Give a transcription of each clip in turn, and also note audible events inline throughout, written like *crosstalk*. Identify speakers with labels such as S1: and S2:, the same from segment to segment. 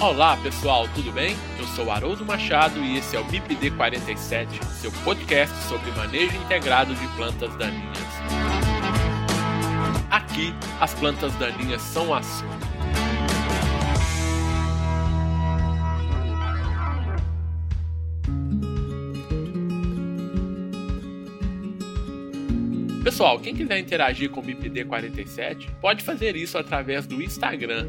S1: Olá pessoal, tudo bem? Eu sou Haroldo Machado e esse é o MIPD 47, seu podcast sobre manejo integrado de plantas daninhas. Aqui, as plantas daninhas são assunto. Pessoal, quem quiser interagir com o MIPD 47 pode fazer isso através do Instagram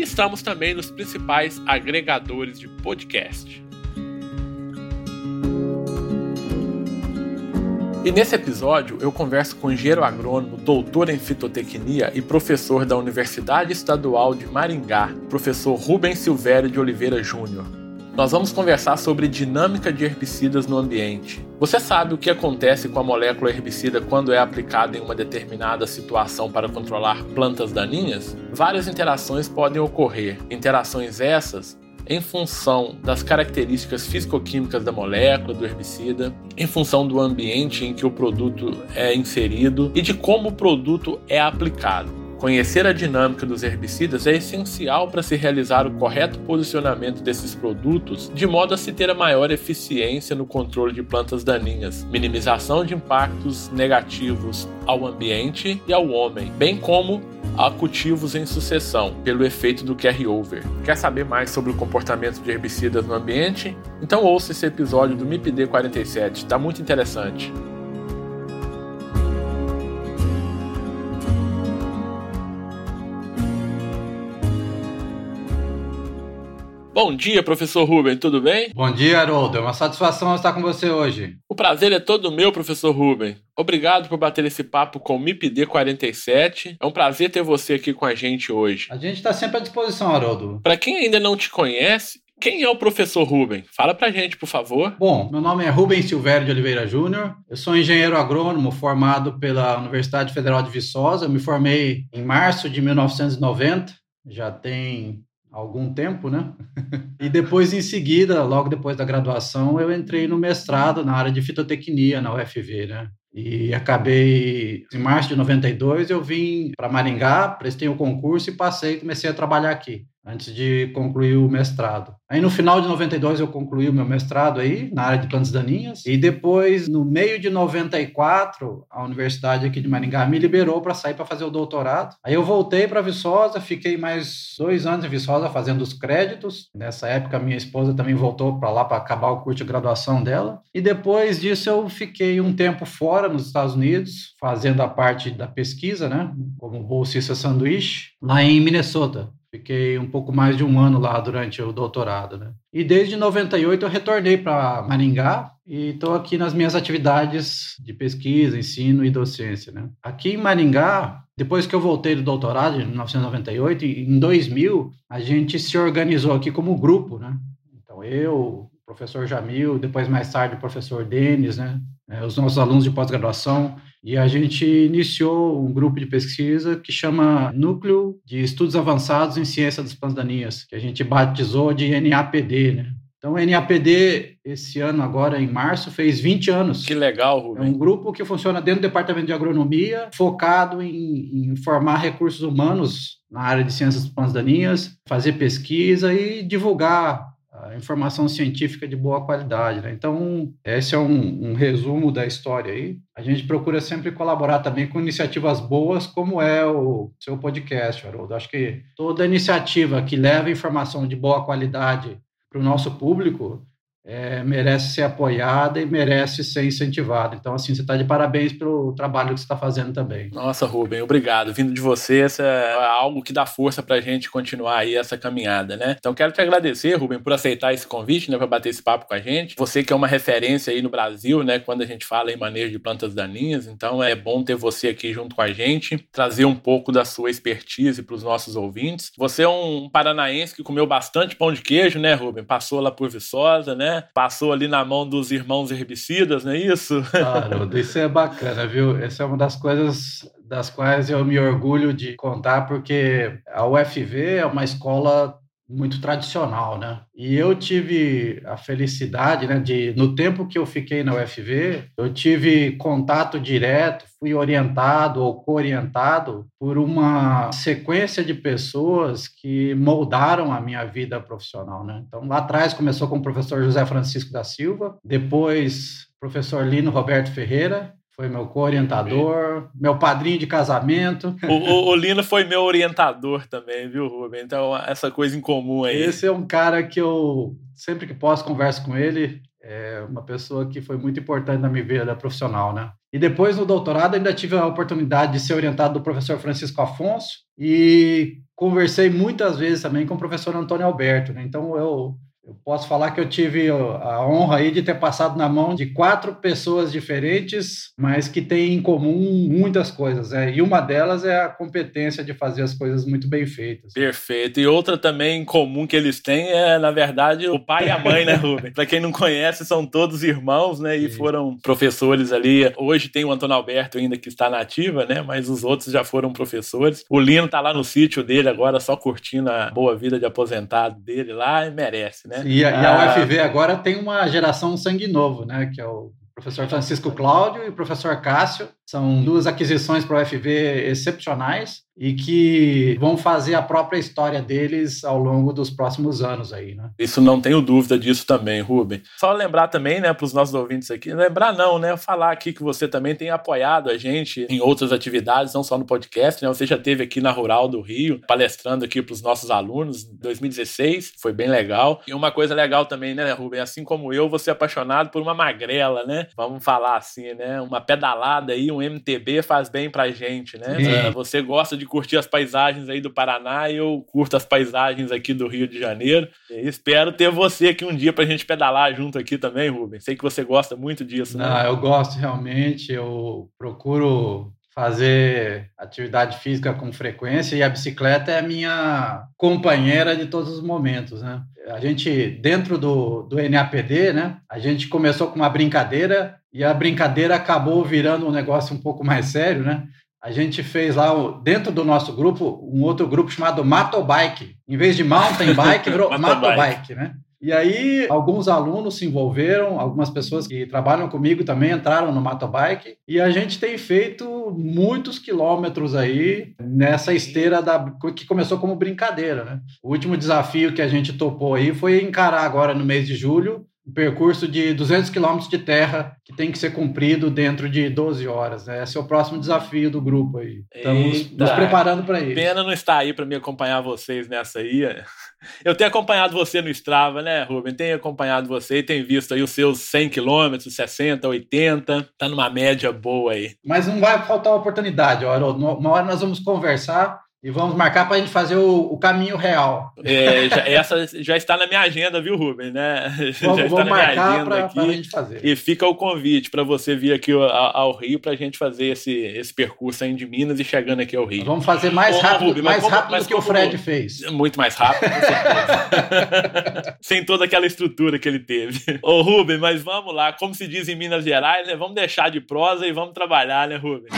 S1: E estamos também nos principais agregadores de podcast. E nesse episódio eu converso com o engenheiro agrônomo, doutor em fitotecnia e professor da Universidade Estadual de Maringá, professor Rubens Silvério de Oliveira Júnior nós vamos conversar sobre dinâmica de herbicidas no ambiente. Você sabe o que acontece com a molécula herbicida quando é aplicada em uma determinada situação para controlar plantas daninhas? Várias interações podem ocorrer, interações essas em função das características físico-químicas da molécula do herbicida, em função do ambiente em que o produto é inserido e de como o produto é aplicado. Conhecer a dinâmica dos herbicidas é essencial para se realizar o correto posicionamento desses produtos, de modo a se ter a maior eficiência no controle de plantas daninhas, minimização de impactos negativos ao ambiente e ao homem, bem como a cultivos em sucessão, pelo efeito do carry-over. Quer saber mais sobre o comportamento de herbicidas no ambiente? Então ouça esse episódio do MIPD 47, está muito interessante. Bom dia, professor Ruben, tudo bem?
S2: Bom dia, Haroldo. É uma satisfação estar com você hoje.
S1: O prazer é todo meu, professor Ruben. Obrigado por bater esse papo com o MIPD 47. É um prazer ter você aqui com a gente hoje.
S2: A gente está sempre à disposição, Haroldo.
S1: Para quem ainda não te conhece, quem é o professor Ruben? Fala pra gente, por favor.
S2: Bom, meu nome é Rubem Silvério de Oliveira Júnior. Eu sou engenheiro agrônomo formado pela Universidade Federal de Viçosa. Eu me formei em março de 1990. Já tem algum tempo, né? e depois, em seguida, logo depois da graduação, eu entrei no mestrado na área de fitotecnia na UFV, né? E acabei, em março de 92, eu vim para Maringá, prestei o concurso e passei, comecei a trabalhar aqui antes de concluir o mestrado. Aí no final de 92 eu concluí o meu mestrado aí na área de plantas daninhas e depois no meio de 94 a universidade aqui de Maringá me liberou para sair para fazer o doutorado. Aí eu voltei para Viçosa, fiquei mais dois anos em Viçosa fazendo os créditos. Nessa época minha esposa também voltou para lá para acabar o curso de graduação dela e depois disso eu fiquei um tempo fora nos Estados Unidos fazendo a parte da pesquisa, né, como bolsista sanduíche lá em Minnesota. Fiquei um pouco mais de um ano lá durante o doutorado, né? E desde 98 eu retornei para Maringá e estou aqui nas minhas atividades de pesquisa, ensino e docência, né? Aqui em Maringá, depois que eu voltei do doutorado em 1998, em 2000 a gente se organizou aqui como grupo, né? Então eu, o professor Jamil, depois mais tarde o professor Denis, né? É, os nossos alunos de pós-graduação, e a gente iniciou um grupo de pesquisa que chama Núcleo de Estudos Avançados em Ciência das Plantas Daninhas, que a gente batizou de NAPD, né? Então, o NAPD, esse ano, agora em março, fez 20 anos.
S1: Que legal, Rubem.
S2: É um grupo que funciona dentro do Departamento de Agronomia, focado em, em formar recursos humanos na área de ciências das plantas daninhas, fazer pesquisa e divulgar informação científica de boa qualidade. Né? Então, esse é um, um, resumo da história aí. A gente procura sempre colaborar também com iniciativas boas, como é o seu podcast, Haroldo. Acho que toda iniciativa que leva informação de boa qualidade para o nosso público é, merece ser apoiada e merece ser incentivada. Então, assim, você está de parabéns pelo trabalho que você está fazendo também.
S1: Nossa, Rubem, obrigado. Vindo de você, essa é algo que dá força para a gente continuar aí essa caminhada, né? Então, quero te agradecer, Rubem, por aceitar esse convite, né, para bater esse papo com a gente. Você que é uma referência aí no Brasil, né, quando a gente fala em manejo de plantas daninhas, então é bom ter você aqui junto com a gente, trazer um pouco da sua expertise para os nossos ouvintes. Você é um paranaense que comeu bastante pão de queijo, né, Rubem? Passou lá por Viçosa, né? Né? Passou ali na mão dos irmãos herbicidas, não é isso?
S2: Claro, isso é bacana, viu? Essa é uma das coisas das quais eu me orgulho de contar, porque a UFV é uma escola muito tradicional, né? E eu tive a felicidade, né, de no tempo que eu fiquei na UFV, eu tive contato direto, fui orientado ou co-orientado por uma sequência de pessoas que moldaram a minha vida profissional, né? Então lá atrás começou com o professor José Francisco da Silva, depois professor Lino Roberto Ferreira, foi meu co-orientador, meu padrinho de casamento.
S1: O, o, o, Lino foi meu orientador também, viu, Rubem? Então, essa coisa em comum aí.
S2: Esse é um cara que eu, sempre que posso, converso com ele. É uma pessoa que foi muito importante na minha vida profissional, né? E depois, no doutorado, ainda tive a oportunidade de ser orientado do professor Francisco Afonso e conversei muitas vezes também com o professor Antônio Alberto. Né? Então, eu eu posso falar que eu tive a honra aí de ter passado na mão de quatro pessoas diferentes, mas que têm em comum muitas coisas, né? E uma delas é a competência de fazer as coisas muito bem feitas.
S1: Perfeito. E outra também em comum que eles têm é, na verdade, o pai e a mãe, né, *laughs* Rubem? Para quem não conhece, são todos irmãos, né? E Sim. foram professores ali. Hoje tem o Antônio Alberto ainda que está na ativa, né? Mas os outros já foram professores. O Lino tá lá no sítio dele agora, só curtindo a boa vida de aposentado dele lá e merece, né?
S2: E a, e a UFV ah. agora tem uma geração sangue novo, né? Que é o professor Francisco Cláudio e o professor Cássio. São duas aquisições para o UFV excepcionais e que vão fazer a própria história deles ao longo dos próximos anos aí, né?
S1: Isso não tenho dúvida disso também, Rubem. Só lembrar também, né, para os nossos ouvintes aqui, lembrar não, né, falar aqui que você também tem apoiado a gente em outras atividades, não só no podcast, né? Você já teve aqui na Rural do Rio, palestrando aqui para os nossos alunos em 2016, foi bem legal. E uma coisa legal também, né, Rubem, assim como eu, você é apaixonado por uma magrela, né? Vamos falar assim, né? Uma pedalada aí, um MTB faz bem pra gente, né? Sim. Você gosta de curtir as paisagens aí do Paraná e eu curto as paisagens aqui do Rio de Janeiro. E espero ter você aqui um dia pra gente pedalar junto aqui também, Rubens. Sei que você gosta muito disso,
S2: né? Não, eu gosto realmente. Eu procuro fazer atividade física com frequência e a bicicleta é a minha companheira de todos os momentos, né? A gente, dentro do, do NAPD, né? A gente começou com uma brincadeira e a brincadeira acabou virando um negócio um pouco mais sério, né? a gente fez lá, dentro do nosso grupo, um outro grupo chamado Matobike. Em vez de mountain bike, virou *laughs* Matobike, né? E aí, alguns alunos se envolveram, algumas pessoas que trabalham comigo também entraram no Matobike, e a gente tem feito muitos quilômetros aí nessa esteira da, que começou como brincadeira, né? O último desafio que a gente topou aí foi encarar agora no mês de julho um percurso de 200 quilômetros de terra que tem que ser cumprido dentro de 12 horas. Né? Esse é o próximo desafio do grupo aí. Estamos Eita, nos preparando para isso.
S1: Pena não estar aí para me acompanhar vocês nessa aí. *laughs* Eu tenho acompanhado você no Strava, né, Ruben? Tenho acompanhado você e tenho visto aí os seus 100 quilômetros, 60, 80. Tá numa média boa aí.
S2: Mas não vai faltar oportunidade, Haroldo. Uma hora nós vamos conversar e vamos marcar para a gente fazer o, o caminho real.
S1: É, já, essa já está na minha agenda, viu, Rubem? Né?
S2: Vamos, *laughs*
S1: já
S2: está na minha agenda pra, aqui. Pra gente fazer.
S1: E fica o convite para você vir aqui ao, ao Rio para a gente fazer esse, esse percurso aí de Minas e chegando aqui ao Rio.
S2: Vamos fazer mais Ô, rápido, mais como, rápido do que o Fred fez.
S1: Muito mais rápido, com certeza. *laughs* Sem toda aquela estrutura que ele teve. Ô, Rubem, mas vamos lá. Como se diz em Minas Gerais, né? Vamos deixar de prosa e vamos trabalhar, né, Rubem?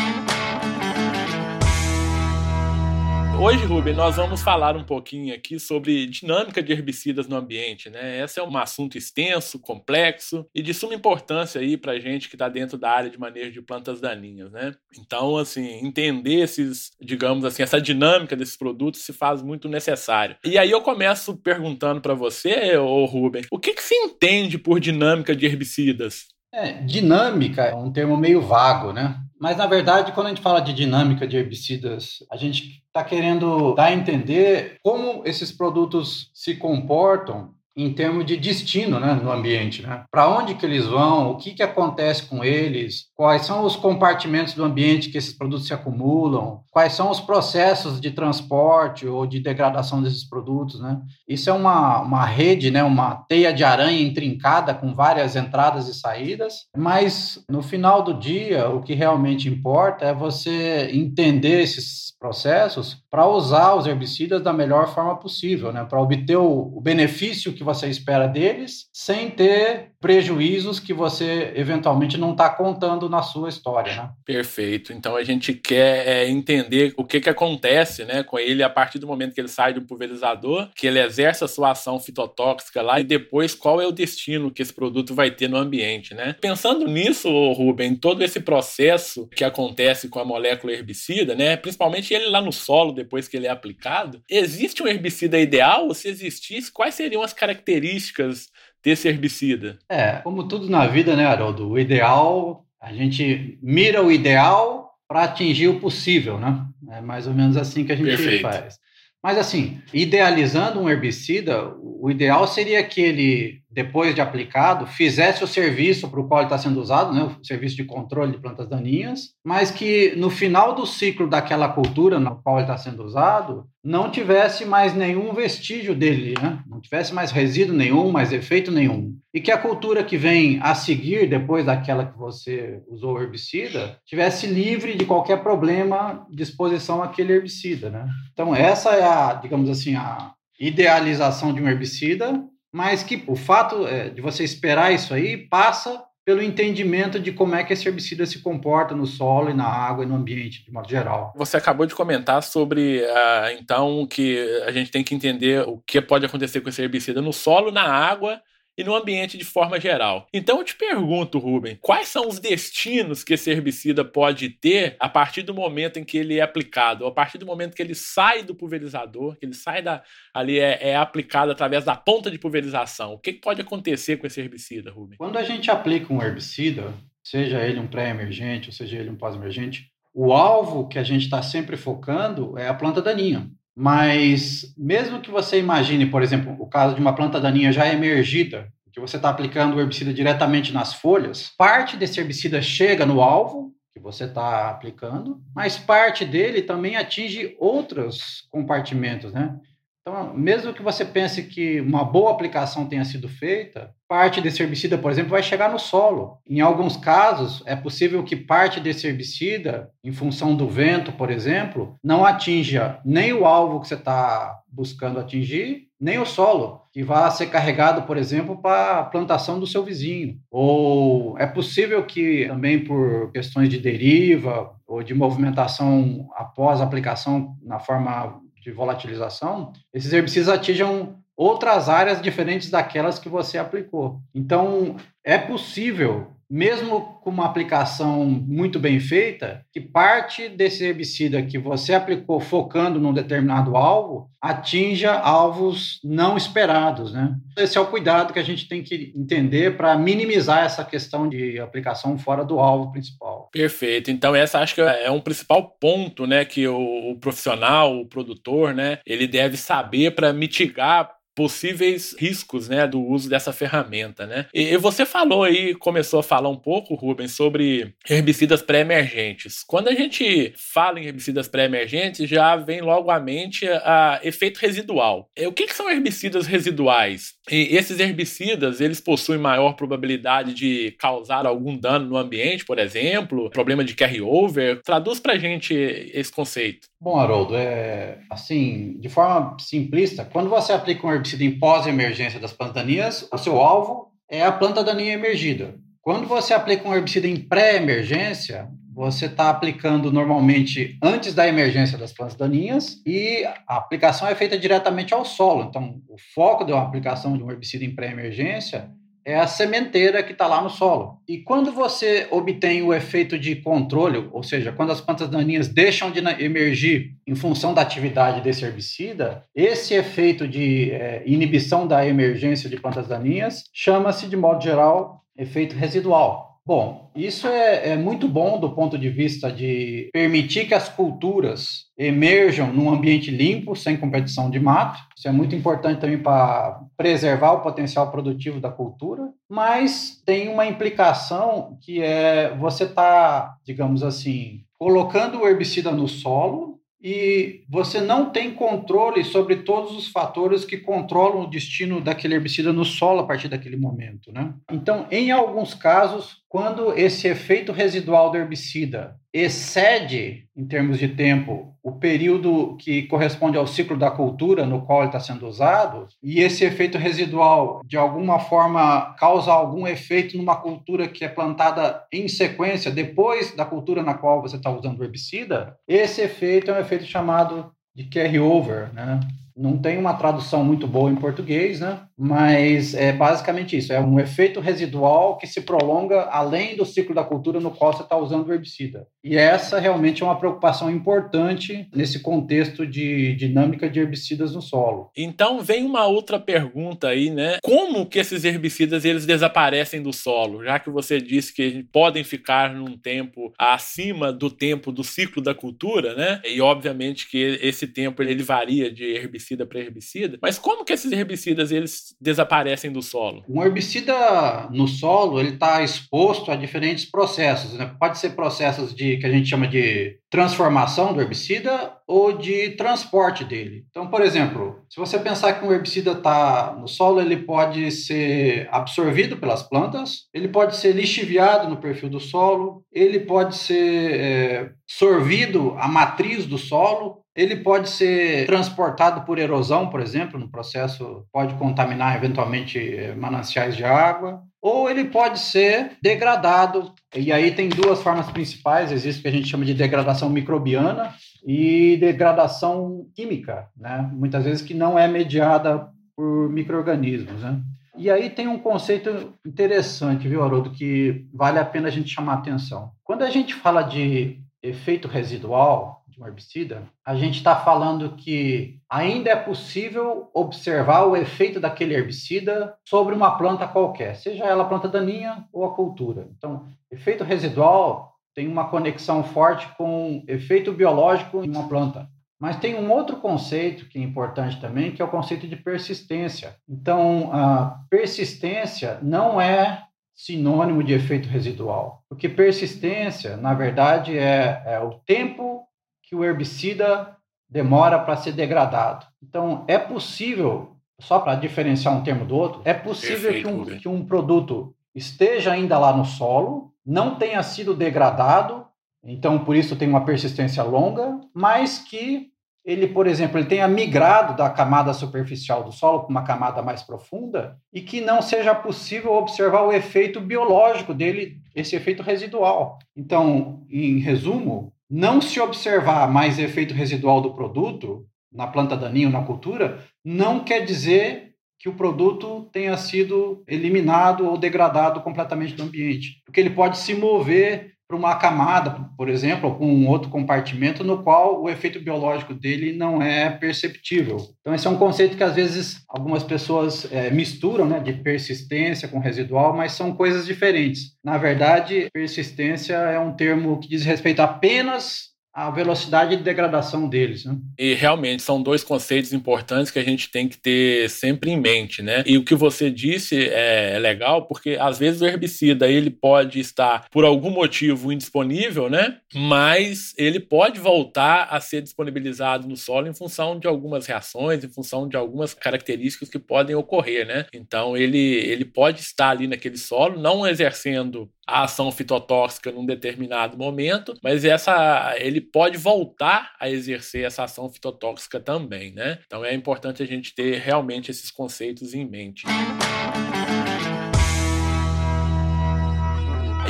S1: Hoje, Ruben, nós vamos falar um pouquinho aqui sobre dinâmica de herbicidas no ambiente, né? Esse é um assunto extenso, complexo e de suma importância aí para gente que está dentro da área de manejo de plantas daninhas, né? Então, assim, entender esses, digamos assim, essa dinâmica desses produtos se faz muito necessário. E aí eu começo perguntando para você, ô Ruben, o que, que se entende por dinâmica de herbicidas?
S2: É, dinâmica é um termo meio vago, né? Mas, na verdade, quando a gente fala de dinâmica de herbicidas, a gente está querendo dar a entender como esses produtos se comportam em termos de destino né, no ambiente. Né? Para onde que eles vão, o que, que acontece com eles, quais são os compartimentos do ambiente que esses produtos se acumulam, quais são os processos de transporte ou de degradação desses produtos, né? Isso é uma, uma rede, né, uma teia de aranha intrincada com várias entradas e saídas, mas no final do dia, o que realmente importa é você entender esses processos para usar os herbicidas da melhor forma possível, né, para obter o, o benefício que você espera deles, sem ter prejuízos que você eventualmente não está contando na sua história, né?
S1: Perfeito. Então a gente quer é, entender o que, que acontece, né, com ele a partir do momento que ele sai do pulverizador, que ele exerce a sua ação fitotóxica lá e depois qual é o destino que esse produto vai ter no ambiente, né? Pensando nisso, Rubem, todo esse processo que acontece com a molécula herbicida, né, principalmente ele lá no solo depois que ele é aplicado, existe um herbicida ideal? Se existisse, quais seriam as características desse herbicida?
S2: É, como tudo na vida, né, Haroldo? O ideal, a gente mira o ideal para atingir o possível, né? É mais ou menos assim que a gente Perfeito. faz. Mas assim, idealizando um herbicida, o ideal seria que ele depois de aplicado, fizesse o serviço para o qual está sendo usado, né, o serviço de controle de plantas daninhas, mas que no final do ciclo daquela cultura na qual ele está sendo usado, não tivesse mais nenhum vestígio dele, né? não tivesse mais resíduo nenhum, mais efeito nenhum. E que a cultura que vem a seguir, depois daquela que você usou o herbicida, tivesse livre de qualquer problema de exposição àquele herbicida. Né? Então, essa é a, digamos assim, a idealização de um herbicida mas que o fato é, de você esperar isso aí passa pelo entendimento de como é que esse herbicida se comporta no solo e na água e no ambiente, de modo geral.
S1: Você acabou de comentar sobre, uh, então, que a gente tem que entender o que pode acontecer com esse herbicida no solo, na água e no ambiente de forma geral. Então eu te pergunto, Ruben, quais são os destinos que esse herbicida pode ter a partir do momento em que ele é aplicado, a partir do momento que ele sai do pulverizador, que ele sai da ali é, é aplicado através da ponta de pulverização. O que pode acontecer com esse herbicida, Ruben?
S2: Quando a gente aplica um herbicida, seja ele um pré-emergente, ou seja ele um pós-emergente, o alvo que a gente está sempre focando é a planta daninha. Mas mesmo que você imagine, por exemplo, o caso de uma planta daninha já emergida, que você está aplicando o herbicida diretamente nas folhas, parte desse herbicida chega no alvo que você está aplicando, mas parte dele também atinge outros compartimentos, né? Então, mesmo que você pense que uma boa aplicação tenha sido feita, parte desse herbicida, por exemplo, vai chegar no solo. Em alguns casos, é possível que parte desse herbicida, em função do vento, por exemplo, não atinja nem o alvo que você está buscando atingir, nem o solo, que vai ser carregado, por exemplo, para a plantação do seu vizinho. Ou é possível que também por questões de deriva ou de movimentação após a aplicação na forma de volatilização, esses herbicidas atinjam outras áreas diferentes daquelas que você aplicou. Então, é possível mesmo com uma aplicação muito bem feita, que parte desse herbicida que você aplicou focando num determinado alvo atinja alvos não esperados, né? Esse é o cuidado que a gente tem que entender para minimizar essa questão de aplicação fora do alvo principal.
S1: Perfeito. Então essa acho que é um principal ponto, né, que o, o profissional, o produtor, né, ele deve saber para mitigar possíveis riscos né, do uso dessa ferramenta. Né? E, você falou aí, começou a falar um pouco, Rubens, sobre herbicidas pré-emergentes. Quando a gente fala em herbicidas pré-emergentes, já vem logo à mente a efeito residual. O que, que são herbicidas residuais? E esses herbicidas, eles possuem maior probabilidade de causar algum dano no ambiente, por exemplo, problema de carry-over. Traduz para gente esse conceito.
S2: Bom, Haroldo, é assim, de forma simplista, quando você aplica um herbicida em pós-emergência das plantas daninhas, o seu alvo é a planta daninha emergida. Quando você aplica um herbicida em pré-emergência, você está aplicando normalmente antes da emergência das plantas daninhas e a aplicação é feita diretamente ao solo. Então, o foco da aplicação de um herbicida em pré-emergência é a sementeira que está lá no solo. E quando você obtém o efeito de controle, ou seja, quando as plantas daninhas deixam de emergir em função da atividade desse herbicida, esse efeito de é, inibição da emergência de plantas daninhas chama-se, de modo geral, efeito residual. Bom, isso é, é, muito bom do ponto de vista de permitir que as culturas emerjam num ambiente limpo, sem competição de mato. Isso é muito importante também para preservar o potencial produtivo da cultura, mas tem uma implicação que é você está, digamos assim, colocando o herbicida no solo e você não tem controle sobre todos os fatores que controlam o destino daquele herbicida no solo a partir daquele momento, né? Então, em alguns casos, quando esse efeito residual do herbicida excede, em termos de tempo, o período que corresponde ao ciclo da cultura no qual ele está sendo usado, e esse efeito residual, de alguma forma, causa algum efeito numa cultura que é plantada em sequência, depois da cultura na qual você está usando o herbicida, esse efeito é um efeito chamado de carry-over, né? Não tem uma tradução muito boa em português, né? Mas é basicamente isso: é um efeito residual que se prolonga além do ciclo da cultura no qual você está usando o herbicida. E essa realmente é uma preocupação importante nesse contexto de dinâmica de herbicidas no solo.
S1: Então vem uma outra pergunta aí, né? Como que esses herbicidas eles desaparecem do solo? Já que você disse que podem ficar num tempo acima do tempo do ciclo da cultura, né? E obviamente que esse tempo ele varia de herbicida para herbicida, mas como que esses herbicidas eles desaparecem do solo?
S2: Um herbicida no solo ele está exposto a diferentes processos, né? Pode ser processos de que a gente chama de transformação do herbicida ou de transporte dele. Então, por exemplo, se você pensar que um herbicida está no solo, ele pode ser absorvido pelas plantas, ele pode ser lixiviado no perfil do solo, ele pode ser é, sorvido a matriz do solo, ele pode ser transportado por erosão, por exemplo, no processo pode contaminar eventualmente eh, mananciais de água, ou ele pode ser degradado. E aí tem duas formas principais, existe o que a gente chama de degradação microbiana e degradação química, né? Muitas vezes que não é mediada por microrganismos, né? E aí tem um conceito interessante, viu, Haroldo, que vale a pena a gente chamar atenção. Quando a gente fala de efeito residual, de um herbicida, a gente está falando que ainda é possível observar o efeito daquele herbicida sobre uma planta qualquer, seja ela planta daninha ou a cultura. Então, efeito residual tem uma conexão forte com efeito biológico em uma planta. Mas tem um outro conceito que é importante também, que é o conceito de persistência. Então, a persistência não é sinônimo de efeito residual, porque persistência, na verdade, é, é o tempo que o herbicida demora para ser degradado. Então, é possível, só para diferenciar um termo do outro, é possível Perfeito, que, um, que um produto esteja ainda lá no solo, não tenha sido degradado, então por isso tem uma persistência longa, mas que ele, por exemplo, ele tenha migrado da camada superficial do solo para uma camada mais profunda e que não seja possível observar o efeito biológico dele, esse efeito residual. Então, em resumo, não se observar mais efeito residual do produto na planta daninha ou na cultura, não quer dizer que o produto tenha sido eliminado ou degradado completamente do ambiente, porque ele pode se mover para uma camada, por exemplo, ou com um outro compartimento no qual o efeito biológico dele não é perceptível. Então, esse é um conceito que às vezes algumas pessoas é, misturam, né, de persistência com residual, mas são coisas diferentes. Na verdade, persistência é um termo que diz respeito apenas a velocidade de degradação deles. Né?
S1: E realmente são dois conceitos importantes que a gente tem que ter sempre em mente, né? E o que você disse é, é legal porque às vezes o herbicida ele pode estar por algum motivo indisponível, né? Mas ele pode voltar a ser disponibilizado no solo em função de algumas reações, em função de algumas características que podem ocorrer, né? Então ele ele pode estar ali naquele solo, não exercendo a ação fitotóxica num determinado momento, mas essa ele pode voltar a exercer essa ação fitotóxica também, né? Então é importante a gente ter realmente esses conceitos em mente.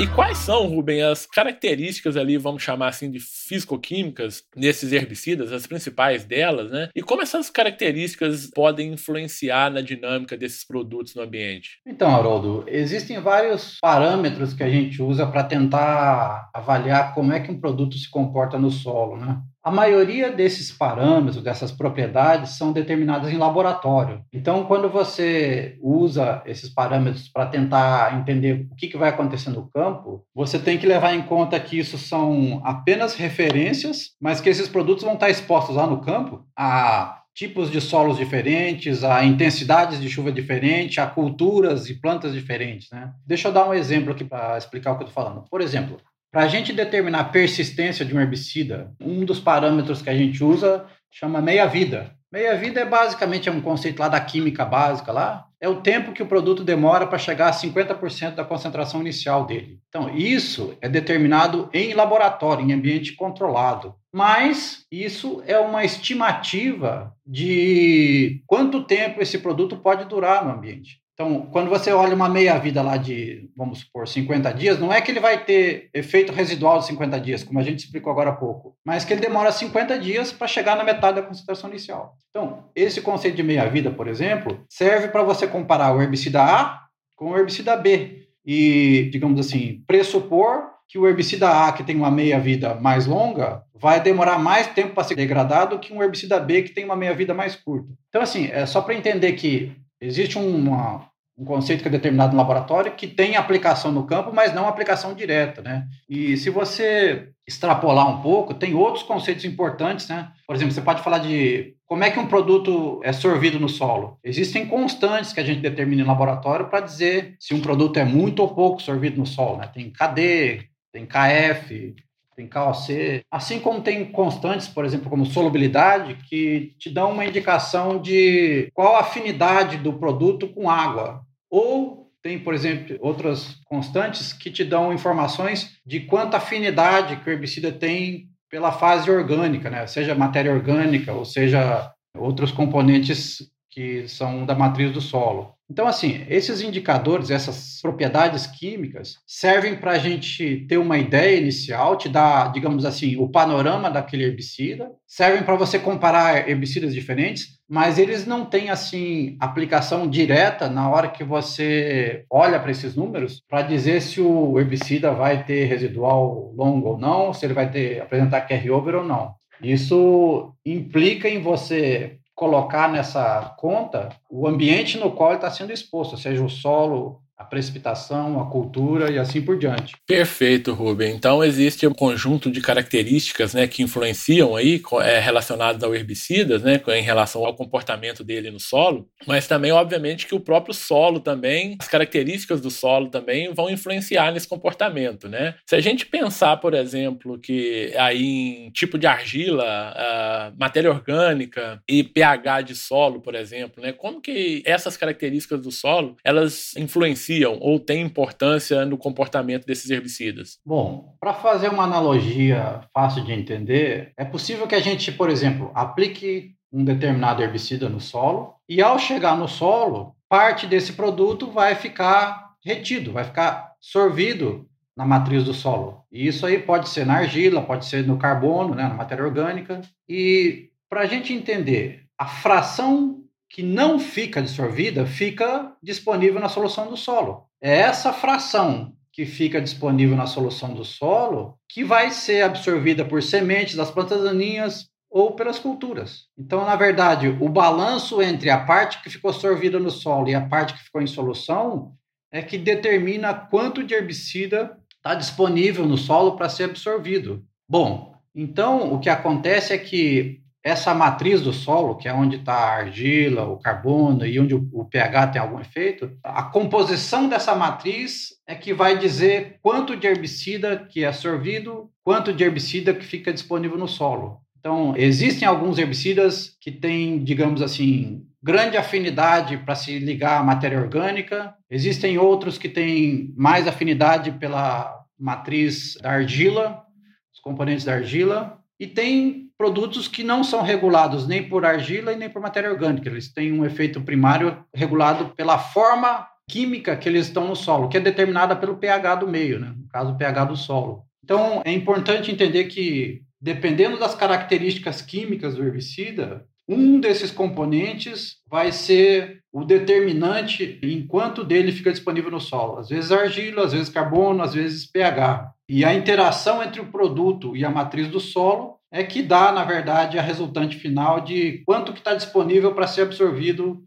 S1: E quais são, Rubem, as características ali, vamos chamar assim, de físico-químicas nesses herbicidas, as principais delas, né? E como essas características podem influenciar na dinâmica desses produtos no ambiente?
S2: Então, Haroldo, existem vários parâmetros que a gente usa para tentar avaliar como é que um produto se comporta no solo, né? A maioria desses parâmetros, dessas propriedades, são determinadas em laboratório. Então, quando você usa esses parâmetros para tentar entender o que, vai acontecer no campo, você tem que levar em conta que isso são apenas referências, mas que esses produtos vão estar expostos lá no campo a tipos de solos diferentes, a intensidades de chuva diferentes, a culturas e plantas diferentes. Né? Deixa eu dar um exemplo aqui para explicar o que eu estou falando. Por exemplo, para a gente determinar a persistência de um herbicida, um dos parâmetros que a gente usa chama meia-vida. Meia-vida é basicamente é um conceito lá da química básica lá, é o tempo que o produto demora para chegar a 50% da concentração inicial dele. Então, isso é determinado em laboratório, em ambiente controlado. Mas isso é uma estimativa de quanto tempo esse produto pode durar no ambiente. Então, quando você olha uma meia-vida lá de, vamos supor, 50 dias, não é que ele vai ter efeito residual de 50 dias, como a gente explicou agora há pouco, mas que ele demora 50 dias para chegar na metade da concentração inicial. Então, esse conceito de meia-vida, por exemplo, serve para você comparar o herbicida A com o herbicida B e, digamos assim, pressupor que o herbicida A, que tem uma meia-vida mais longa, vai demorar mais tempo para ser degradado que um herbicida B, que tem uma meia-vida mais curta. Então, assim, é só para entender que Existe uma, um conceito que é determinado no laboratório que tem aplicação no campo, mas não aplicação direta, né? E se você extrapolar um pouco, tem outros conceitos importantes, né? Por exemplo, você pode falar de como é que um produto é sorvido no solo. Existem constantes que a gente determina no laboratório para dizer se um produto é muito ou pouco sorvido no solo, né? Tem KD, tem KF, tem KOC, assim como tem constantes, por exemplo, como solubilidade, que te dão uma indicação de qual a afinidade do produto com água. Ou tem, por exemplo, outras constantes que te dão informações de quanta afinidade que o herbicida tem pela fase orgânica, né? seja matéria orgânica ou seja outros componentes que são da matriz do solo. Então, assim, esses indicadores, essas propriedades químicas, servem para a gente ter uma ideia inicial, te dar, digamos assim, o panorama daquele herbicida, servem para você comparar herbicidas diferentes, mas eles não têm, assim, aplicação direta na hora que você olha para esses números para dizer se o herbicida vai ter residual longo ou não, se ele vai ter apresentar carryover ou não. Isso implica em você colocar nessa conta o ambiente no qual ele está sendo exposto, seja o solo, a precipitação, a cultura e assim por diante.
S1: Perfeito, Rubem. Então existe um conjunto de características né, que influenciam aí, é, relacionadas ao herbicidas, né, em relação ao comportamento dele no solo, mas também, obviamente, que o próprio solo também, as características do solo também vão influenciar nesse comportamento. Né? Se a gente pensar, por exemplo, que aí em tipo de argila, matéria orgânica e pH de solo, por exemplo, né, como que essas características do solo elas influenciam influenciam ou têm importância no comportamento desses herbicidas?
S2: Bom, para fazer uma analogia fácil de entender, é possível que a gente, por exemplo, aplique um determinado herbicida no solo e ao chegar no solo, parte desse produto vai ficar retido, vai ficar sorvido na matriz do solo. E isso aí pode ser na argila, pode ser no carbono, né, na matéria orgânica. E para a gente entender a fração que não fica dissolvida fica disponível na solução do solo. É essa fração que fica disponível na solução do solo que vai ser absorvida por sementes das plantas daninhas ou pelas culturas. Então, na verdade, o balanço entre a parte que ficou absorvida no solo e a parte que ficou em solução é que determina quanto de herbicida está disponível no solo para ser absorvido. Bom, então o que acontece é que essa matriz do solo, que é onde está a argila, o carbono e onde o pH tem algum efeito, a composição dessa matriz é que vai dizer quanto de herbicida que é absorvido, quanto de herbicida que fica disponível no solo. Então, existem alguns herbicidas que têm, digamos assim, grande afinidade para se ligar à matéria orgânica, existem outros que têm mais afinidade pela matriz da argila, os componentes da argila, e tem produtos que não são regulados nem por argila e nem por matéria orgânica. Eles têm um efeito primário regulado pela forma química que eles estão no solo, que é determinada pelo pH do meio, né? no caso, o pH do solo. Então, é importante entender que, dependendo das características químicas do herbicida, um desses componentes vai ser o determinante em quanto dele fica disponível no solo. Às vezes argila, às vezes carbono, às vezes pH. E a interação entre o produto e a matriz do solo é que dá, na verdade, a resultante final de quanto que está disponível para ser absorvido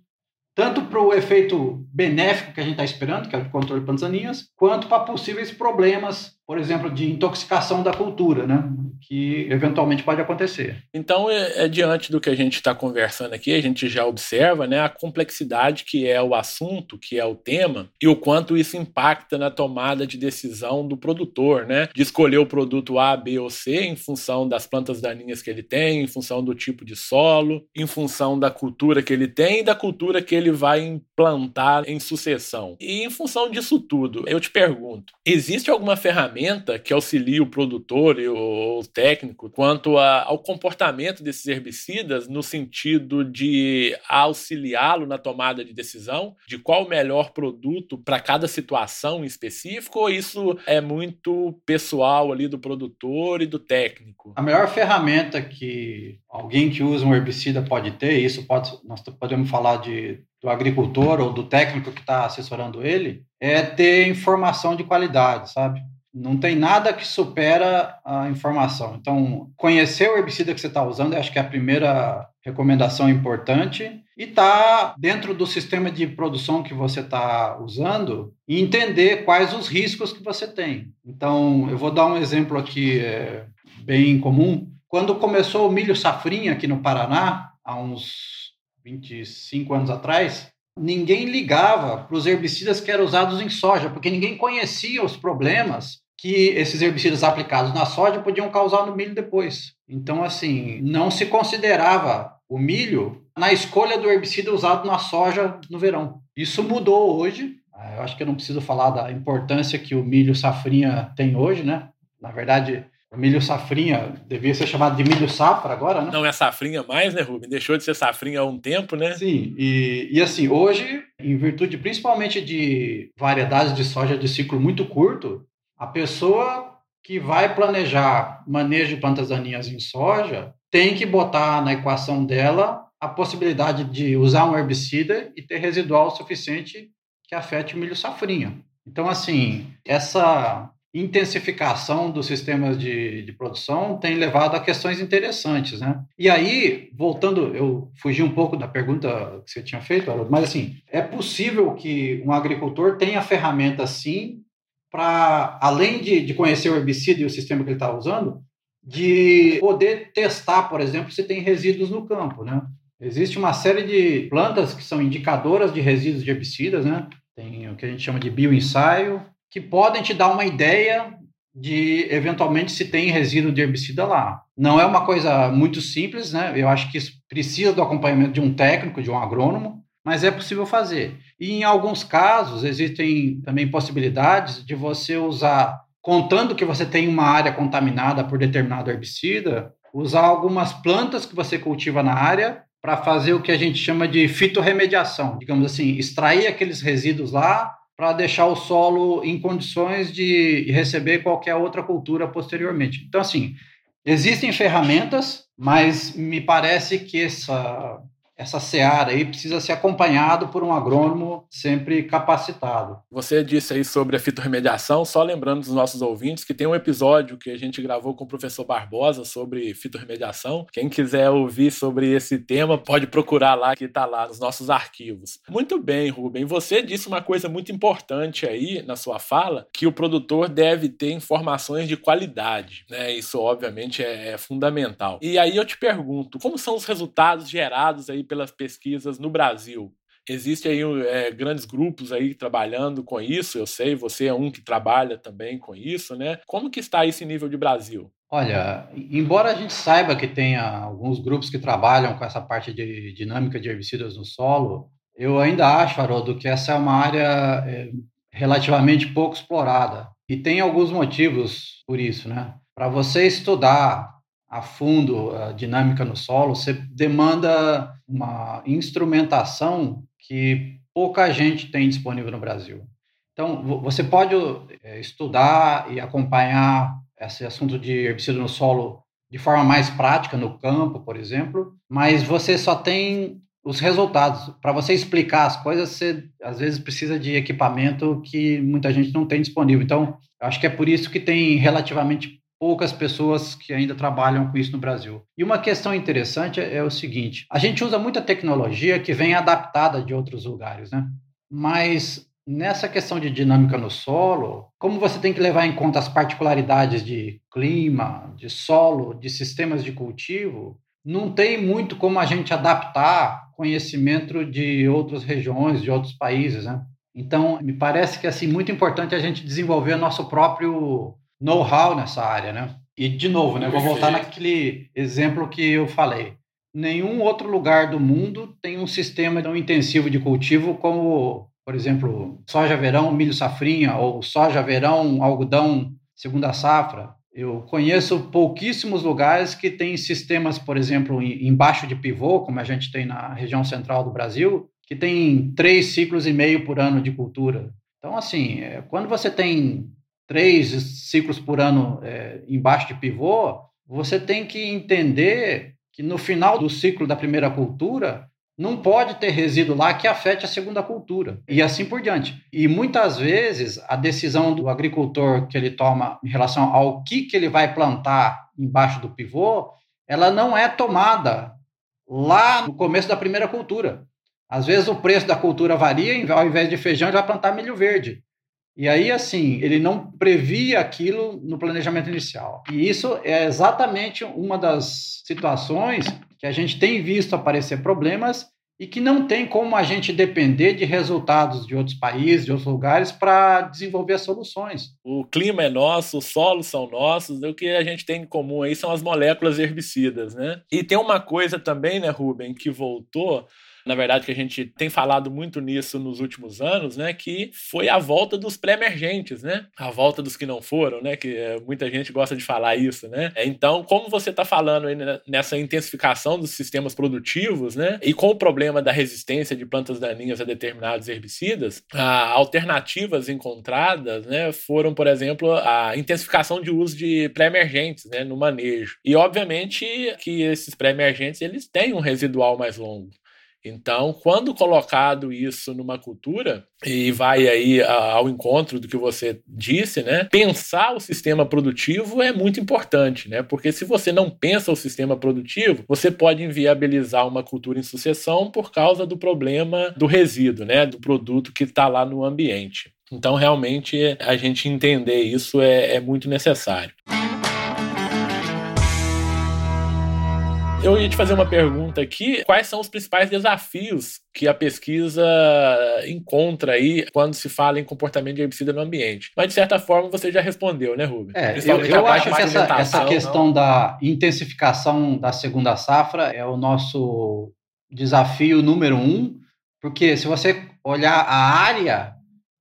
S2: tanto para o efeito benéfico que a gente está esperando, que é o controle de plantas quanto para possíveis problemas por exemplo, de intoxicação da cultura, né? que eventualmente pode acontecer.
S1: Então, é, é diante do que a gente está conversando aqui, a gente já observa né, a complexidade que é o assunto, que é o tema, e o quanto isso impacta na tomada de decisão do produtor, né? De escolher o produto A, B ou C em função das plantas daninhas que ele tem, em função do tipo de solo, em função da cultura que ele tem e da cultura que ele vai implantar em sucessão. E em função disso tudo, eu te pergunto: existe alguma ferramenta ferramenta que auxilia o produtor e o, técnico quanto a, ao comportamento desses herbicidas no sentido de auxiliá-lo na tomada de decisão de qual o melhor produto para cada situação específica ou isso é muito pessoal ali do produtor e do técnico?
S2: A melhor ferramenta que alguém que usa um herbicida pode ter, isso pode, nós podemos falar de do agricultor ou do técnico que está assessorando ele, é ter informação de qualidade, sabe? Não tem nada que supera a informação. Então, conhecer o herbicida que você está usando, acho que é a primeira recomendação importante. E tá dentro do sistema de produção que você está usando e entender quais os riscos que você tem. Então, eu vou dar um exemplo aqui é, bem comum. Quando começou o milho safrinha aqui no Paraná, há uns 25 anos atrás, ninguém ligava para os herbicidas que eram usados em soja, porque ninguém conhecia os problemas que esses herbicidas aplicados na soja podiam causar no milho depois. Então, assim, não se considerava o milho na escolha do herbicida usado na soja no verão. Isso mudou hoje. Eu acho que eu não preciso falar da importância que o milho safrinha tem hoje, né? Na verdade, o milho safrinha devia ser chamado de milho safra agora, né?
S1: Não é safrinha mais, né, Rubem? Deixou de ser safrinha há um tempo, né?
S2: Sim, e, e assim, hoje, em virtude principalmente de variedades de soja de ciclo muito curto, a pessoa que vai planejar manejo de plantas daninhas em soja tem que botar na equação dela a possibilidade de usar um herbicida e ter residual suficiente que afete o milho safrinha. Então, assim, essa intensificação dos sistemas de, de produção tem levado a questões interessantes, né? E aí, voltando, eu fugi um pouco da pergunta que você tinha feito, mas assim, é possível que um agricultor tenha ferramentas, sim, para, além de, de conhecer o herbicida e o sistema que ele está usando, de poder testar, por exemplo, se tem resíduos no campo, né? Existe uma série de plantas que são indicadoras de resíduos de herbicidas, né? Tem o que a gente chama de bioensaio, que podem te dar uma ideia de eventualmente se tem resíduo de herbicida lá. Não é uma coisa muito simples, né? Eu acho que isso precisa do acompanhamento de um técnico, de um agrônomo, mas é possível fazer. E em alguns casos existem também possibilidades de você usar, contando que você tem uma área contaminada por determinado herbicida, usar algumas plantas que você cultiva na área para fazer o que a gente chama de fitorremediação, digamos assim, extrair aqueles resíduos lá para deixar o solo em condições de receber qualquer outra cultura posteriormente. Então, assim, existem ferramentas, mas me parece que essa essa seara aí precisa ser acompanhado por um agrônomo sempre capacitado.
S1: Você disse aí sobre a fitorremediação, só lembrando dos nossos ouvintes que tem um episódio que a gente gravou com o professor Barbosa sobre fitorremediação. Quem quiser ouvir sobre esse tema, pode procurar lá, que está lá nos nossos arquivos. Muito bem, Rubem. Você disse uma coisa muito importante aí na sua fala, que o produtor deve ter informações de qualidade. Né? Isso, obviamente, é, é fundamental. E aí eu te pergunto, como são os resultados gerados aí pelas pesquisas no Brasil. Existem aí é, grandes grupos aí trabalhando com isso, eu sei, você é um que trabalha também com isso, né? Como que está esse nível de Brasil?
S2: Olha, embora a gente saiba que tenha alguns grupos que trabalham com essa parte de dinâmica de herbicidas no solo, eu ainda acho, Haroldo, que essa é uma área é, relativamente pouco explorada. E tem alguns motivos por isso, né? Para você estudar a fundo a dinâmica no solo, você demanda uma instrumentação que pouca gente tem disponível no Brasil. Então, você pode é, estudar e acompanhar esse assunto de herbicida no solo de forma mais prática, no campo, por exemplo, mas você só tem os resultados. Para você explicar as coisas, você às vezes precisa de equipamento que muita gente não tem disponível. Então, acho que é por isso que tem relativamente poucas pessoas que ainda trabalham com isso no Brasil. E uma questão interessante é, o seguinte: a gente usa muita tecnologia que vem adaptada de outros lugares, né? Mas nessa questão de dinâmica no solo, como você tem que levar em conta as particularidades de clima, de solo, de sistemas de cultivo, não tem muito como a gente adaptar conhecimento de outras regiões, de outros países, né? Então, me parece que é assim muito importante a gente desenvolver nosso próprio know-how nessa área, né? E de novo, né, vou voltar naquele exemplo que eu falei. Nenhum outro lugar do mundo tem um sistema tão intensivo de cultivo como, por exemplo, soja verão, milho safrinha ou soja verão, algodão segunda safra. Eu conheço pouquíssimos lugares que têm sistemas, por exemplo, embaixo de pivô, como a gente tem na região central do Brasil, que tem três ciclos e meio por ano de cultura. Então, assim, é, quando você tem três ciclos por ano é, embaixo de pivô, você tem que entender que no final do ciclo da primeira cultura não pode ter resíduo lá que afete a segunda cultura e assim por diante. E muitas vezes a decisão do agricultor que ele toma em relação ao que, que ele vai plantar embaixo do pivô, ela não é tomada lá no começo da primeira cultura. Às vezes o preço da cultura varia, ao invés de feijão, ele vai plantar milho verde. E aí, assim, ele não previa aquilo no planejamento inicial. E isso é exatamente uma das situações que a gente tem visto aparecer problemas e que não tem como a gente depender de resultados de outros países, de outros lugares, para desenvolver soluções.
S1: O clima é nosso, os solos são nossos, o que a gente tem em comum aí são as moléculas herbicidas, né? E tem uma coisa também, né, Ruben, que voltou na verdade, que a gente tem falado muito nisso nos últimos anos, né? Que foi a volta dos pré-emergentes, né? A volta dos que não foram, né? Que é, muita gente gosta de falar isso, né? Então, como você está falando aí nessa intensificação dos sistemas produtivos, né? E com o problema da resistência de plantas daninhas a determinados herbicidas, alternativas encontradas, né? Foram, por exemplo, a intensificação de uso de pré-emergentes, né? No manejo. E, obviamente, que esses pré-emergentes eles têm um residual mais longo. Então, quando colocado isso numa cultura, e vai aí ao encontro do que você disse, né? Pensar o sistema produtivo é muito importante, né? Porque se você não pensa o sistema produtivo, você pode inviabilizar uma cultura em sucessão por causa do problema do resíduo, né? Do produto que está lá no ambiente. Então, realmente, a gente entender isso é, é muito necessário. Eu ia te fazer uma pergunta aqui. Quais são os principais desafios que a pesquisa encontra aí quando se fala em comportamento de herbicida no ambiente? Mas, de certa forma, você já respondeu, né, Rubem?
S2: É, eu, eu acho que essa, essa questão não... da intensificação da segunda safra é o nosso desafio número um, porque se você olhar a área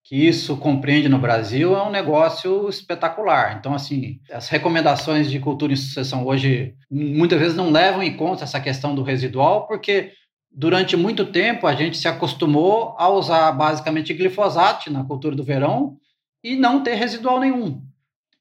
S2: que isso compreende no Brasil é um negócio espetacular. Então, assim, as recomendações de cultura em sucessão hoje muitas vezes não levam em conta essa questão do residual, porque durante muito tempo a gente se acostumou a usar basicamente glifosato na cultura do verão e não ter residual nenhum.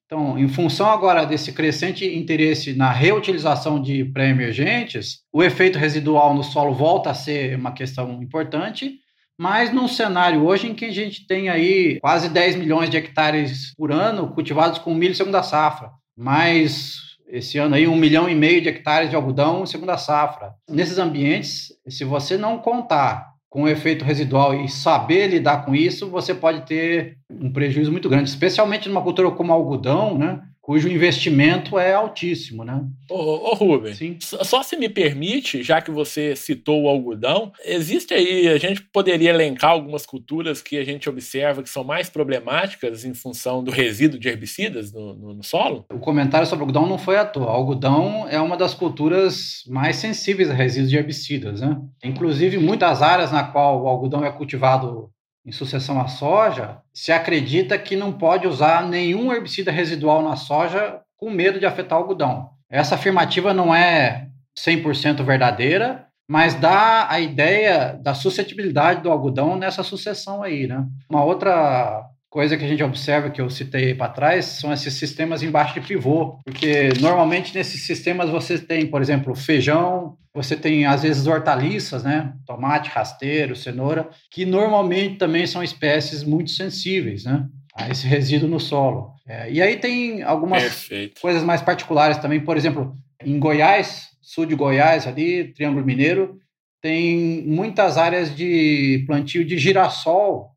S2: Então, em função agora desse crescente interesse na reutilização de pré-emergentes, o efeito residual no solo volta a ser uma questão importante mas num cenário hoje em que a gente tem aí quase 10 milhões de hectares por ano cultivados com milho segunda safra, mais esse ano aí um milhão e meio de hectares de algodão segunda safra. Nesses ambientes, se você não contar com o efeito residual e saber lidar com isso, você pode ter um prejuízo muito grande, especialmente numa cultura como algodão, né? Cujo investimento é altíssimo, né?
S1: Ô, ô Rubem, Sim. só se me permite, já que você citou o algodão, existe aí, a gente poderia elencar algumas culturas que a gente observa que são mais problemáticas em função do resíduo de herbicidas no, no, no solo?
S2: O comentário sobre o algodão não foi à toa. O algodão é uma das culturas mais sensíveis a resíduos de herbicidas, né? Inclusive, muitas áreas na qual o algodão é cultivado em sucessão à soja, se acredita que não pode usar nenhum herbicida residual na soja com medo de afetar o algodão. Essa afirmativa não é 100% verdadeira, mas dá a ideia da suscetibilidade do algodão nessa sucessão aí, né? Uma outra coisa que a gente observa, que eu citei para trás, são esses sistemas embaixo de pivô, porque normalmente nesses sistemas você tem, por exemplo, feijão, você tem às vezes hortaliças, né, tomate, rasteiro, cenoura, que normalmente também são espécies muito sensíveis, né? a esse resíduo no solo. É, e aí tem algumas Perfeito. coisas mais particulares também, por exemplo, em Goiás, sul de Goiás, ali, Triângulo Mineiro, tem muitas áreas de plantio de girassol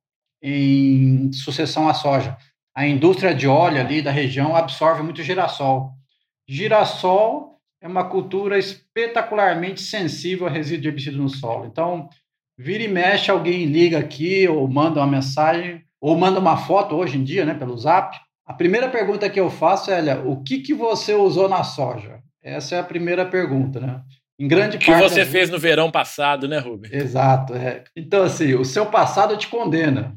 S2: em sucessão à soja. A indústria de óleo ali da região absorve muito girassol. Girassol é uma cultura espetacularmente sensível a resíduo de herbicida no solo. Então, vira e mexe, alguém liga aqui ou manda uma mensagem ou manda uma foto hoje em dia, né, pelo Zap. A primeira pergunta que eu faço é, olha, o que, que você usou na soja? Essa é a primeira pergunta, né?
S1: Em grande parte. Que você fez no verão passado, né, Rubem?
S2: Exato. É. Então, assim, o seu passado te condena.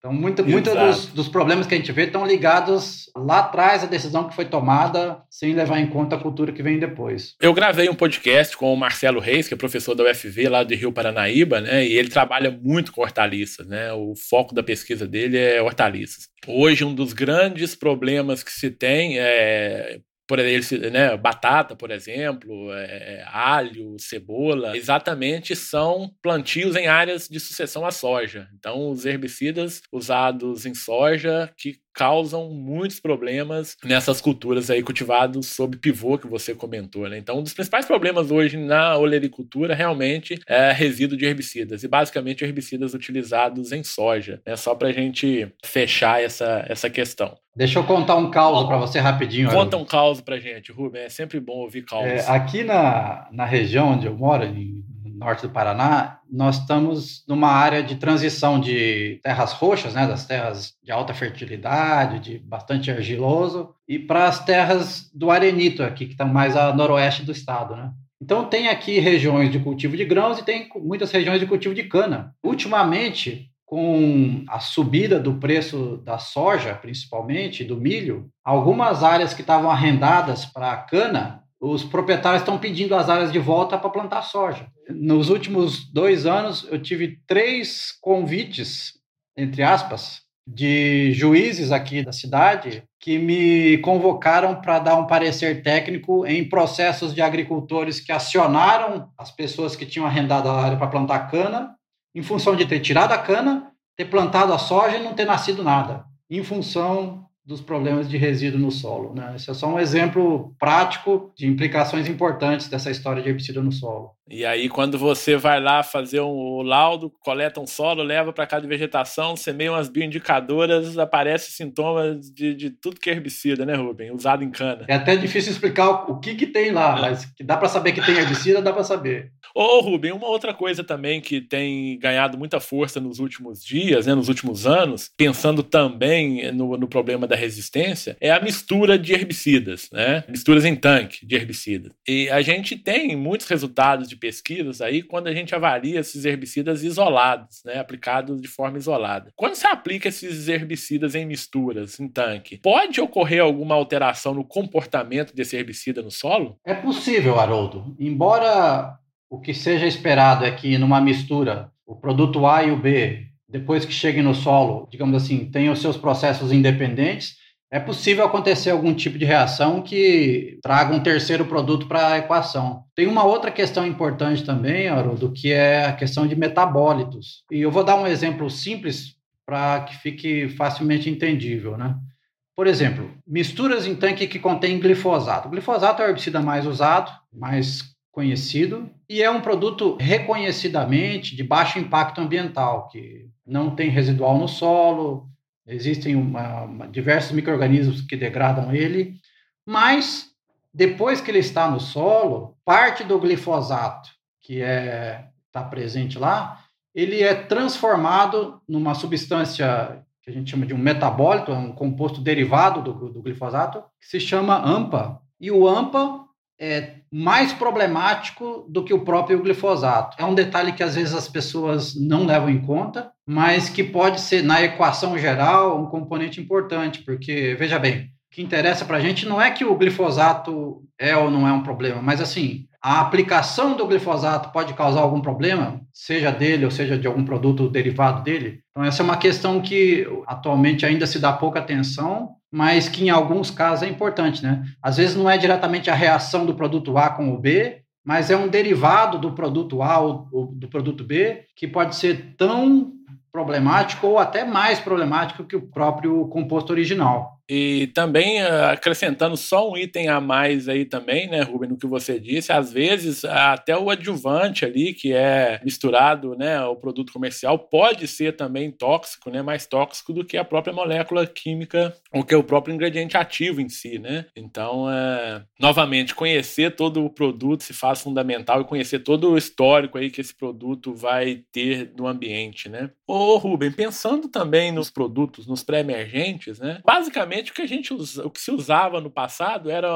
S2: Então, muitos muito dos, dos, problemas que a gente vê estão ligados lá atrás à decisão que foi tomada, sem levar em conta a cultura que vem depois.
S1: Eu gravei um podcast com o Marcelo Reis, que é professor da UFV lá do Rio Paranaíba, né? E ele trabalha muito com hortaliças, né? O foco da pesquisa dele é hortaliças. Hoje, um dos grandes problemas que se tem é por exemplo, né, batata, por exemplo, é, alho, cebola, exatamente são plantios em áreas de sucessão à soja. Então, os herbicidas usados em soja que causam muitos problemas nessas culturas aí cultivadas sob pivô que você comentou, né? Então, um dos principais problemas hoje na olericultura realmente é resíduo de herbicidas e basicamente herbicidas utilizados em soja, né? Só para a gente fechar essa, essa questão.
S2: Deixa eu contar um caos para você rapidinho.
S1: Conta um caos para gente, Rubem. É sempre bom ouvir caos. É,
S2: aqui na, na região onde eu moro, em norte do Paraná, nós estamos numa área de transição de terras roxas, né, das terras de alta fertilidade, de bastante argiloso, e para as terras do arenito aqui, que estão mais a noroeste do estado, né? Então tem aqui regiões de cultivo de grãos e tem muitas regiões de cultivo de cana. Ultimamente, com a subida do preço da soja, principalmente, do milho, algumas áreas que estavam arrendadas para cana os proprietários estão pedindo as áreas de volta para plantar soja. Nos últimos dois anos, eu tive três convites, entre aspas, de juízes aqui da cidade que me convocaram para dar um parecer técnico em processos de agricultores que acionaram as pessoas que tinham arrendado a área para plantar cana, em função de ter tirado a cana, ter plantado a soja e não ter nascido nada, em função dos problemas de resíduo no solo. Né? Esse é só um exemplo prático de implicações importantes dessa história de herbicida no solo.
S1: E aí, quando você vai lá fazer um laudo, coleta um solo, leva para cada vegetação, semeia umas bioindicadoras, aparecem sintomas de, de tudo que é herbicida, né, Rubem? Usado em cana.
S2: É até difícil explicar o que, que tem lá, é. mas que dá para saber que tem herbicida, dá para saber.
S1: Ô, Rubem, uma outra coisa também que tem ganhado muita força nos últimos dias, né, nos últimos anos, pensando também no, no problema da resistência, é a mistura de herbicidas, né? Misturas em tanque de herbicidas. E a gente tem muitos resultados de pesquisas aí quando a gente avalia esses herbicidas isolados, né, aplicados de forma isolada. Quando você aplica esses herbicidas em misturas, em tanque, pode ocorrer alguma alteração no comportamento desse herbicida no solo?
S2: É possível, Haroldo. Embora o que seja esperado é que numa mistura o produto A e o B, depois que chegue no solo, digamos assim, tenham os seus processos independentes, é possível acontecer algum tipo de reação que traga um terceiro produto para a equação. Tem uma outra questão importante também, Haroldo, que é a questão de metabólitos. E eu vou dar um exemplo simples para que fique facilmente entendível, né? Por exemplo, misturas em tanque que contém glifosato. O glifosato é o herbicida mais usado, mais conhecido, e é um produto reconhecidamente de baixo impacto ambiental, que não tem residual no solo, Existem uma, uma, diversos micro-organismos que degradam ele, mas depois que ele está no solo, parte do glifosato que é está presente lá, ele é transformado numa substância que a gente chama de um metabólito, um composto derivado do, do glifosato, que se chama AMPA. E o AMPA é mais problemático do que o próprio glifosato. É um detalhe que às vezes as pessoas não levam em conta, mas que pode ser, na equação geral, um componente importante, porque, veja bem, o que interessa para a gente não é que o glifosato é ou não é um problema, mas assim, a aplicação do glifosato pode causar algum problema, seja dele ou seja de algum produto derivado dele. Então, essa é uma questão que atualmente ainda se dá pouca atenção, mas que em alguns casos é importante, né? Às vezes não é diretamente a reação do produto A com o B, mas é um derivado do produto A ou do produto B que pode ser tão problemático ou até mais problemático que o próprio composto original.
S1: E também eh, acrescentando só um item a mais aí também, né, Ruben, no que você disse, às vezes até o adjuvante ali, que é misturado, né, ao produto comercial, pode ser também tóxico, né, mais tóxico do que a própria molécula química, ou que é o próprio ingrediente ativo em si, né. Então, é, novamente, conhecer todo o produto se faz fundamental e conhecer todo o histórico aí que esse produto vai ter no ambiente, né. Ô, Ruben, pensando também nos produtos, nos pré-emergentes, né, basicamente o que a gente usa, o que se usava no passado era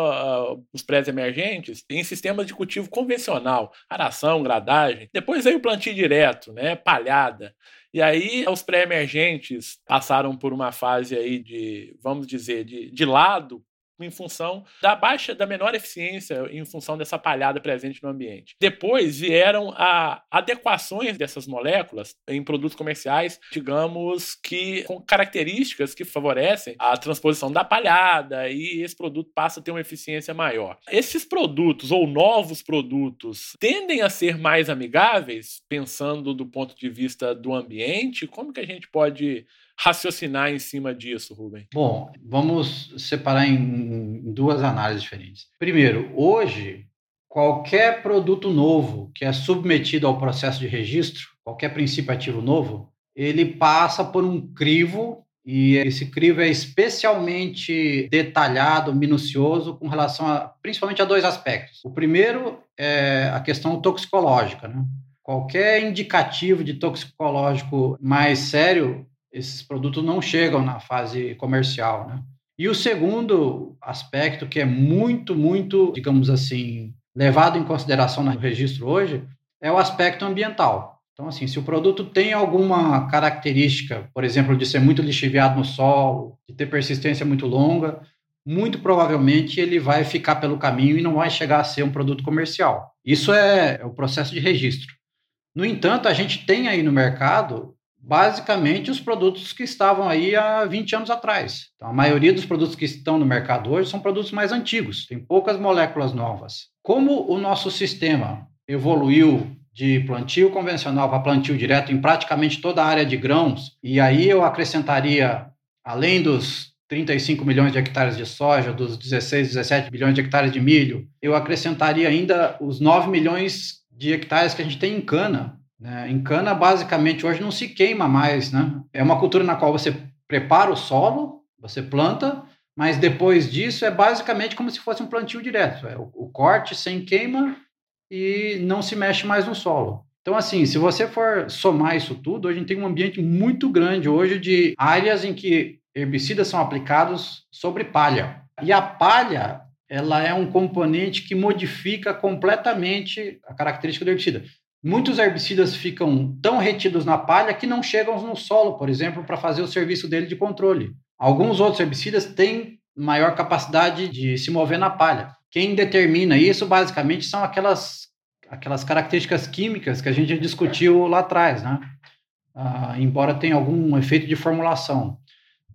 S1: uh, os pré-emergentes em sistemas de cultivo convencional, aração, gradagem. Depois veio o plantio direto, né, palhada. E aí os pré-emergentes passaram por uma fase aí de, vamos dizer, de, de lado em função da baixa, da menor eficiência, em função dessa palhada presente no ambiente. Depois vieram a adequações dessas moléculas em produtos comerciais, digamos que com características que favorecem a transposição da palhada e esse produto passa a ter uma eficiência maior. Esses produtos ou novos produtos tendem a ser mais amigáveis, pensando do ponto de vista do ambiente. Como que a gente pode raciocinar em cima disso, Rubem?
S2: Bom, vamos separar em duas análises diferentes. Primeiro, hoje, qualquer produto novo que é submetido ao processo de registro, qualquer princípio ativo novo, ele passa por um crivo e esse crivo é especialmente detalhado, minucioso, com relação a, principalmente a dois aspectos. O primeiro é a questão toxicológica. Né? Qualquer indicativo de toxicológico mais sério esses produtos não chegam na fase comercial, né? E o segundo aspecto que é muito, muito, digamos assim, levado em consideração no registro hoje é o aspecto ambiental. Então, assim, se o produto tem alguma característica, por exemplo, de ser muito lixiviado no solo, de ter persistência muito longa, muito provavelmente ele vai ficar pelo caminho e não vai chegar a ser um produto comercial. Isso é, é o processo de registro. No entanto, a gente tem aí no mercado basicamente os produtos que estavam aí há 20 anos atrás. Então, a maioria dos produtos que estão no mercado hoje são produtos mais antigos, tem poucas moléculas novas. Como o nosso sistema evoluiu de plantio convencional para plantio direto em praticamente toda a área de grãos, e aí eu acrescentaria, além dos 35 milhões de hectares de soja, dos 16, 17 milhões de hectares de milho, eu acrescentaria ainda os 9 milhões de hectares que a gente tem em cana, né? Em cana, basicamente, hoje não se queima mais. Né? É uma cultura na qual você prepara o solo, você planta, mas depois disso é basicamente como se fosse um plantio direto. É o, o corte sem queima e não se mexe mais no solo. Então, assim, se você for somar isso tudo, a gente tem um ambiente muito grande hoje de áreas em que herbicidas são aplicados sobre palha. E a palha, ela é um componente que modifica completamente a característica do herbicida. Muitos herbicidas ficam tão retidos na palha que não chegam no solo, por exemplo, para fazer o serviço dele de controle. Alguns outros herbicidas têm maior capacidade de se mover na palha. Quem determina isso, basicamente, são aquelas, aquelas características químicas que a gente discutiu lá atrás, né? Ah, embora tenha algum efeito de formulação.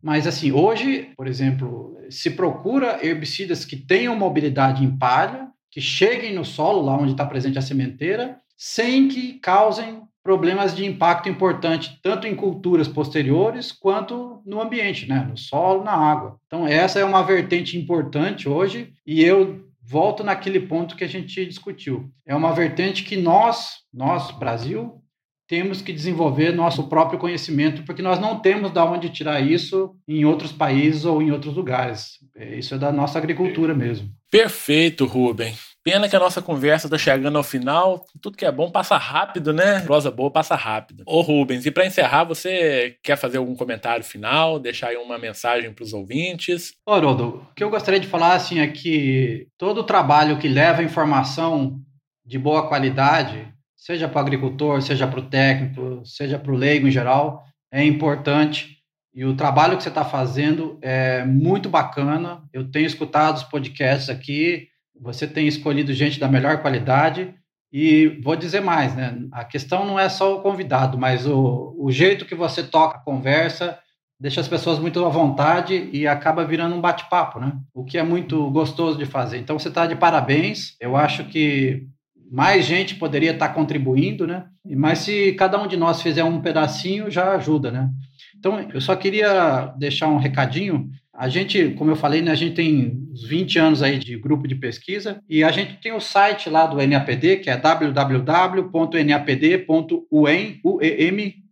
S2: Mas, assim, hoje, por exemplo, se procura herbicidas que tenham mobilidade em palha, que cheguem no solo, lá onde está presente a sementeira, sem que causem problemas de impacto importante, tanto em culturas posteriores quanto no ambiente, né? no solo, na água. Então, essa é uma vertente importante hoje, e eu volto naquele ponto que a gente discutiu. É uma vertente que nós, nós, Brasil, temos que desenvolver nosso próprio conhecimento, porque nós não temos de onde tirar isso em outros países ou em outros lugares. Isso é da nossa agricultura mesmo.
S1: Perfeito, Rubem. Pena que a nossa conversa está chegando ao final. Tudo que é bom passa rápido, né? Prosa boa passa rápido. Ô Rubens, e para encerrar, você quer fazer algum comentário final? Deixar aí uma mensagem para os ouvintes?
S2: Ô, Haroldo, o que eu gostaria de falar assim, é que todo o trabalho que leva informação de boa qualidade, seja para o agricultor, seja para o técnico, seja para o leigo em geral, é importante. E o trabalho que você está fazendo é muito bacana. Eu tenho escutado os podcasts aqui você tem escolhido gente da melhor qualidade e vou dizer mais, né? A questão não é só o convidado, mas o, o jeito que você toca a conversa deixa as pessoas muito à vontade e acaba virando um bate-papo, né? O que é muito gostoso de fazer. Então você está de parabéns. Eu acho que mais gente poderia estar contribuindo, né? Mas se cada um de nós fizer um pedacinho, já ajuda, né? Então, eu só queria deixar um recadinho. A gente, como eu falei, né, a gente tem uns 20 anos aí de grupo de pesquisa e a gente tem o site lá do NAPD, que é www.napd.uem.uem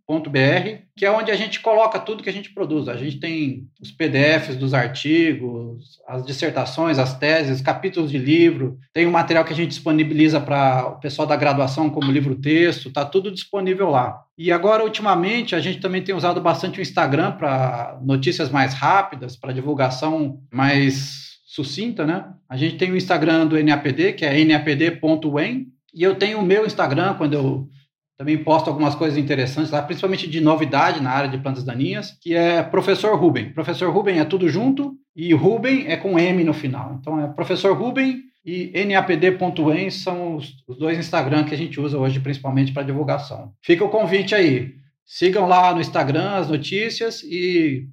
S2: br que é onde a gente coloca tudo que a gente produz. A gente tem os PDFs dos artigos, as dissertações, as teses, capítulos de livro, tem o material que a gente disponibiliza para o pessoal da graduação como livro-texto, está tudo disponível lá. E agora, ultimamente, a gente também tem usado bastante o Instagram para notícias mais rápidas, para divulgação mais sucinta, né? A gente tem o Instagram do NAPD, que é napd.wen, e eu tenho o meu Instagram, quando eu também posto algumas coisas interessantes lá, principalmente de novidade na área de plantas daninhas, que é Professor Ruben. Professor Ruben é tudo junto e Ruben é com M no final. Então é Professor Ruben e napd.em são os, os dois Instagram que a gente usa hoje principalmente para divulgação. Fica o convite aí. Sigam lá no Instagram as notícias e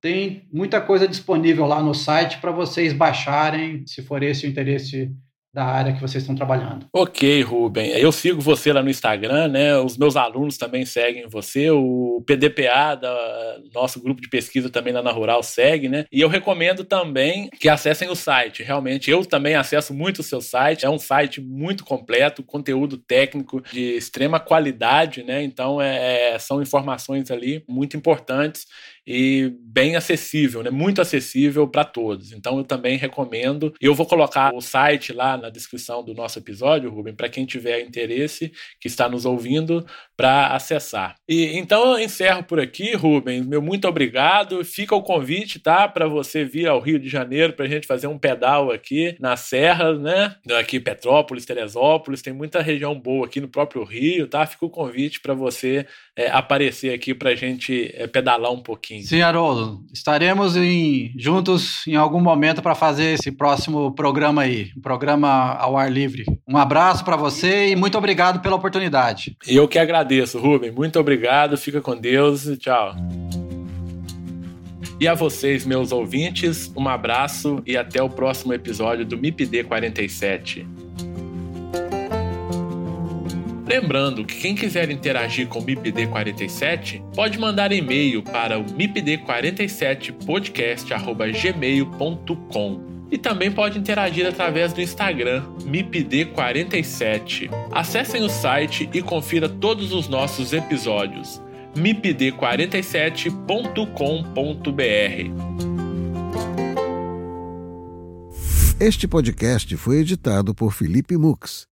S2: tem muita coisa disponível lá no site para vocês baixarem, se for esse o interesse da área que vocês estão trabalhando.
S1: Ok, Ruben. Eu sigo você lá no Instagram, né? Os meus alunos também seguem você. O PDPA, da nosso grupo de pesquisa também lá na Rural, segue, né? E eu recomendo também que acessem o site. Realmente, eu também acesso muito o seu site. É um site muito completo, conteúdo técnico de extrema qualidade, né? Então, é, é são informações ali muito importantes e bem acessível, né? Muito acessível para todos. Então eu também recomendo. Eu vou colocar o site lá na descrição do nosso episódio, Rubem, para quem tiver interesse, que está nos ouvindo, para acessar. E então eu encerro por aqui, Rubem. Meu muito obrigado. Fica o convite, tá, para você vir ao Rio de Janeiro para a gente fazer um pedal aqui na Serra, né? Aqui Petrópolis, Teresópolis, tem muita região boa aqui no próprio Rio, tá? Fica o convite para você é, aparecer aqui para a gente é, pedalar um pouquinho.
S2: Sim, Haroldo. Estaremos em, juntos em algum momento para fazer esse próximo programa aí, um ao ar livre. Um abraço para você e muito obrigado pela oportunidade.
S1: Eu que agradeço, Rubem. Muito obrigado. Fica com Deus e tchau. E a vocês, meus ouvintes, um abraço e até o próximo episódio do MIPD 47. Lembrando que quem quiser interagir com o MIPD 47 pode mandar e-mail para o mipd47podcast@gmail.com e também pode interagir através do Instagram MIPD47. Acessem o site e confira todos os nossos episódios mipd47.com.br.
S3: Este podcast foi editado por Felipe Mux